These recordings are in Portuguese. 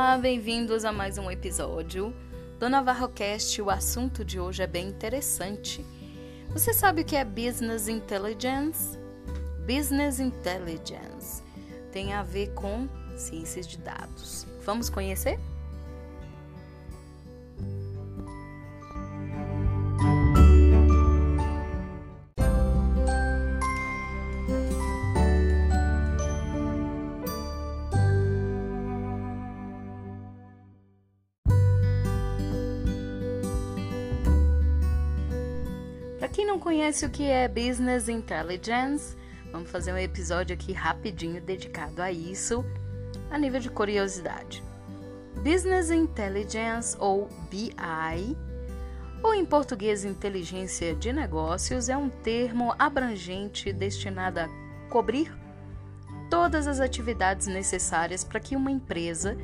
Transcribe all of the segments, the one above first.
Olá, bem-vindos a mais um episódio do NavarroCast. O assunto de hoje é bem interessante. Você sabe o que é Business Intelligence? Business Intelligence tem a ver com ciências de dados. Vamos conhecer? Quem não conhece o que é Business Intelligence, vamos fazer um episódio aqui rapidinho dedicado a isso, a nível de curiosidade. Business Intelligence ou BI, ou em português Inteligência de Negócios, é um termo abrangente destinado a cobrir todas as atividades necessárias para que uma empresa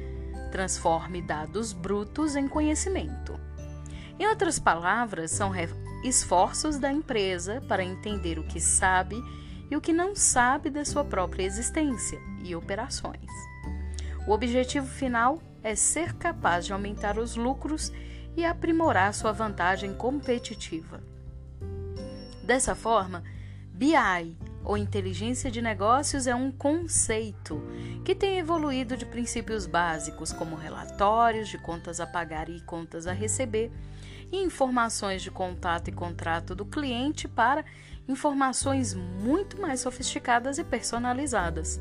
transforme dados brutos em conhecimento. Em outras palavras, são esforços da empresa para entender o que sabe e o que não sabe da sua própria existência e operações. O objetivo final é ser capaz de aumentar os lucros e aprimorar sua vantagem competitiva. Dessa forma, BI, ou inteligência de negócios, é um conceito que tem evoluído de princípios básicos como relatórios de contas a pagar e contas a receber e informações de contato e contrato do cliente para informações muito mais sofisticadas e personalizadas.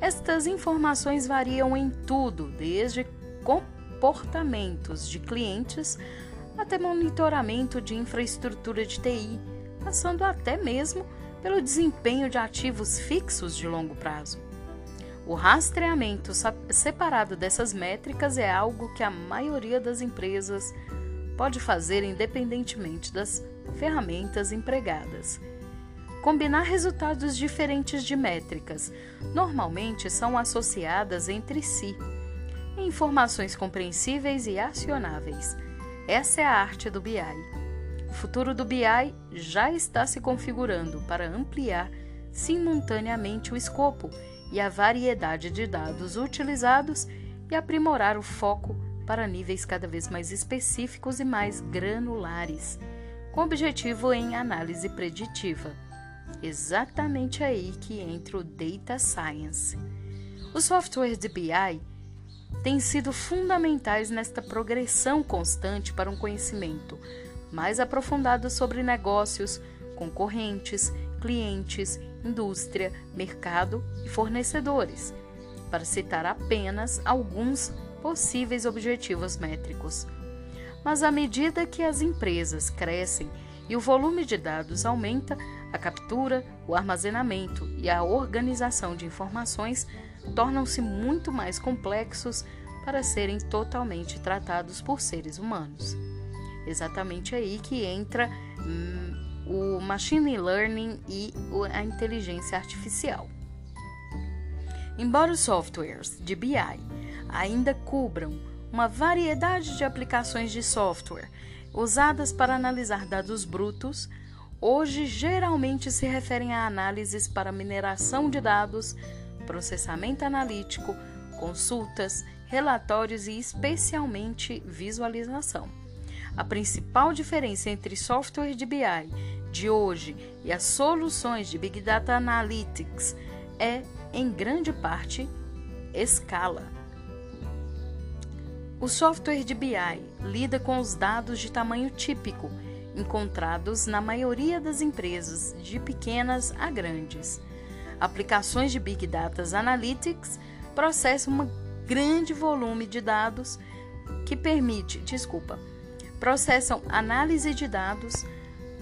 Estas informações variam em tudo, desde comportamentos de clientes até monitoramento de infraestrutura de TI, passando até mesmo pelo desempenho de ativos fixos de longo prazo. O rastreamento separado dessas métricas é algo que a maioria das empresas pode fazer independentemente das ferramentas empregadas. Combinar resultados diferentes de métricas normalmente são associadas entre si, informações compreensíveis e acionáveis. Essa é a arte do BI. O futuro do BI já está se configurando para ampliar simultaneamente o escopo e a variedade de dados utilizados e aprimorar o foco para níveis cada vez mais específicos e mais granulares, com objetivo em análise preditiva. Exatamente aí que entra o Data Science. Os softwares de BI têm sido fundamentais nesta progressão constante para um conhecimento mais aprofundado sobre negócios, concorrentes, clientes, indústria, mercado e fornecedores, para citar apenas alguns possíveis objetivos métricos. Mas à medida que as empresas crescem e o volume de dados aumenta, a captura, o armazenamento e a organização de informações tornam-se muito mais complexos para serem totalmente tratados por seres humanos. Exatamente aí que entra hum, o machine learning e a inteligência artificial. Embora os softwares de BI ainda cubram uma variedade de aplicações de software usadas para analisar dados brutos, hoje geralmente se referem a análises para mineração de dados, processamento analítico, consultas, relatórios e especialmente visualização. A principal diferença entre software de BI de hoje e as soluções de Big Data Analytics é, em grande parte, escala. O software de BI lida com os dados de tamanho típico, encontrados na maioria das empresas, de pequenas a grandes. Aplicações de Big Data Analytics processam um grande volume de dados que permite, desculpa, processam análise de dados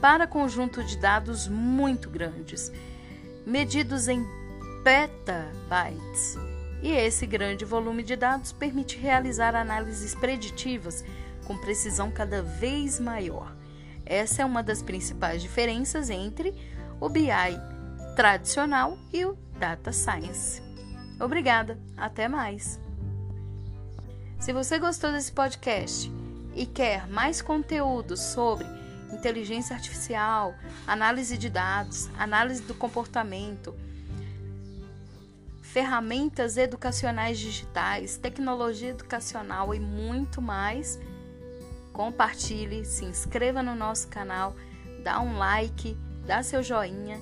para conjunto de dados muito grandes, medidos em petabytes e esse grande volume de dados permite realizar análises preditivas com precisão cada vez maior. Essa é uma das principais diferenças entre o BI tradicional e o Data Science. Obrigada, até mais! Se você gostou desse podcast e quer mais conteúdo sobre inteligência artificial, análise de dados, análise do comportamento, ferramentas educacionais digitais, tecnologia educacional e muito mais. Compartilhe, se inscreva no nosso canal, dá um like, dá seu joinha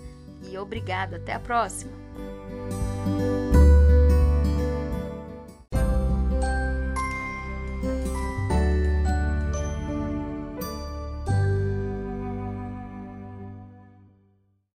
e obrigada. Até a próxima!